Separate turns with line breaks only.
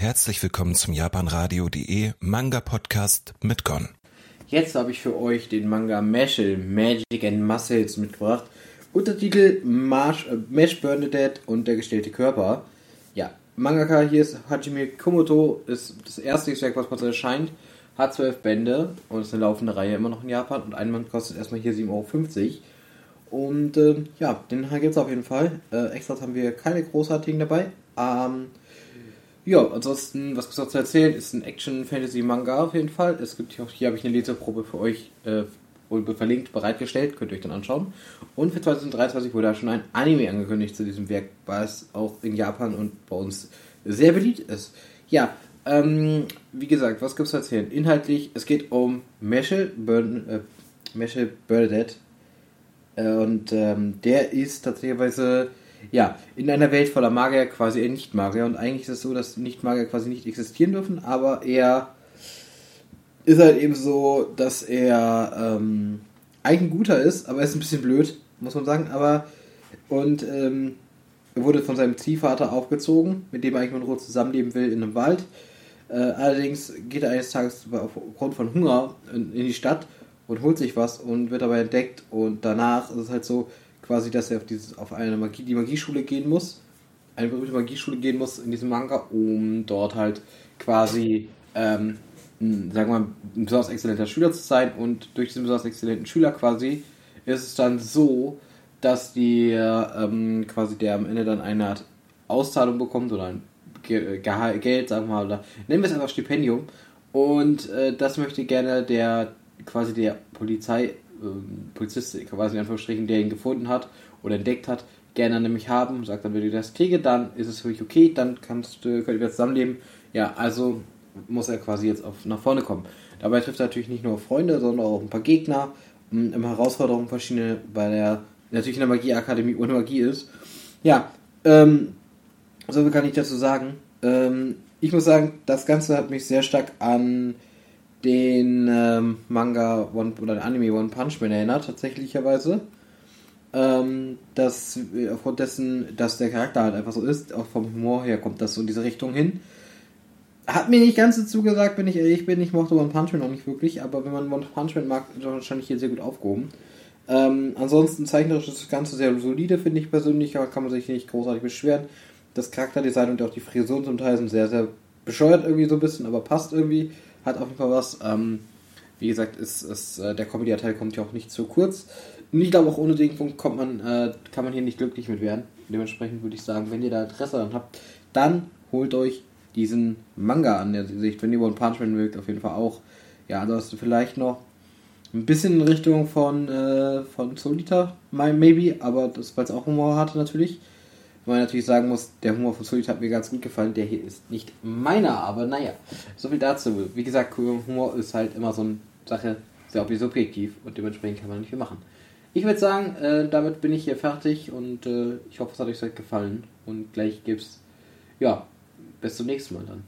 Herzlich willkommen zum japanradio.de Manga Podcast mit Gon.
Jetzt habe ich für euch den Manga Mashal Magic and Muscles mitgebracht. Untertitel Marsh, äh, Mesh Bernadette und der gestellte Körper. Ja, Mangaka hier ist Hajime Komoto, ist das erste Werk, was kurz erscheint. Hat zwölf Bände und ist eine laufende Reihe immer noch in Japan und ein Band kostet erstmal hier 7,50 Euro. Und äh, ja, den gibt es auf jeden Fall. Äh, Extras haben wir keine großartigen dabei. Ähm, ja, ansonsten, was gibt's noch zu erzählen, ist ein Action-Fantasy-Manga auf jeden Fall. Es gibt hier, hier habe ich eine Leserprobe für euch äh, verlinkt, bereitgestellt, könnt ihr euch dann anschauen. Und für 2023 wurde da schon ein Anime angekündigt zu diesem Werk, was auch in Japan und bei uns sehr beliebt ist. Ja, ähm, wie gesagt, was gibt's zu erzählen? Inhaltlich, es geht um Meshel Burn, äh, Meshel Bernadette. Äh, und ähm, der ist tatsächlich ja, in einer Welt voller Magier quasi eher Nicht-Magier. Und eigentlich ist es so, dass Nicht-Magier quasi nicht existieren dürfen, aber er ist halt eben so, dass er ähm, eigentlich ein guter ist, aber er ist ein bisschen blöd, muss man sagen. Aber und ähm, er wurde von seinem Ziehvater aufgezogen, mit dem er eigentlich Ruhe zusammenleben will in einem Wald. Äh, allerdings geht er eines Tages aufgrund von Hunger in, in, die Stadt und holt sich was und wird dabei entdeckt. Und danach ist es halt so, quasi, dass er auf, dieses, auf eine Magie, die Magieschule gehen muss, eine berühmte Magieschule gehen muss in diesem Manga, um dort halt quasi, ähm, ein, sagen wir mal, ein besonders exzellenter Schüler zu sein. Und durch diesen besonders exzellenten Schüler quasi ist es dann so, dass die ähm, quasi der am Ende dann eine Art Auszahlung bekommt oder ein Ge Geld, sagen wir mal, oder nennen wir es einfach Stipendium. Und äh, das möchte gerne der quasi der Polizei ähm, Polizist, quasi in Anführungsstrichen, der ihn gefunden hat oder entdeckt hat, gerne nämlich haben, sagt dann, wenn ich das kriege, dann ist es für mich okay, dann kannst du, könnt ihr zusammenleben. Ja, also muss er quasi jetzt auf, nach vorne kommen. Dabei trifft er natürlich nicht nur Freunde, sondern auch ein paar Gegner, ähm, immer Herausforderungen verschiedene, weil er natürlich in der Magieakademie ohne Magie ist. Ja, ähm, so kann ich dazu sagen. Ähm, ich muss sagen, das Ganze hat mich sehr stark an den ähm, Manga One, oder den Anime One Punch Man erinnert, tatsächlicherweise. Ähm, dass aufgrund dessen, dass der Charakter halt einfach so ist, auch vom Humor her kommt das so in diese Richtung hin. Hat mir nicht ganz dazu gesagt, wenn ich ehrlich bin, ich mochte One Punch Man auch nicht wirklich, aber wenn man One Punch Man mag, ist er wahrscheinlich hier sehr gut aufgehoben. Ähm, ansonsten zeichnerisch ist das Ganze sehr solide, finde ich persönlich, aber kann man sich nicht großartig beschweren. Das Charakterdesign und auch die Frisuren zum Teil sind sehr, sehr bescheuert irgendwie so ein bisschen, aber passt irgendwie hat auf jeden Fall was. Ähm, wie gesagt, ist, ist, äh, der Comedy-Teil kommt ja auch nicht zu kurz. Und ich glaube, auch ohne den Punkt kommt man, äh, kann man hier nicht glücklich mit werden. Dementsprechend würde ich sagen, wenn ihr da Interesse daran habt, dann holt euch diesen Manga an der Sicht. Wenn ihr One Punch Man mögt, auf jeden Fall auch. Ja, ansonsten vielleicht noch ein bisschen in Richtung von, äh, von Solita, maybe, aber das, weil es auch Humor hatte natürlich. Wo man natürlich sagen muss, der Humor von Solid hat mir ganz gut gefallen. Der hier ist nicht meiner, aber naja. So viel dazu. Wie gesagt, Humor ist halt immer so eine Sache, sehr subjektiv und dementsprechend kann man nicht viel machen. Ich würde sagen, äh, damit bin ich hier fertig und äh, ich hoffe, es hat euch gefallen. Und gleich gibt's, ja, bis zum nächsten Mal dann.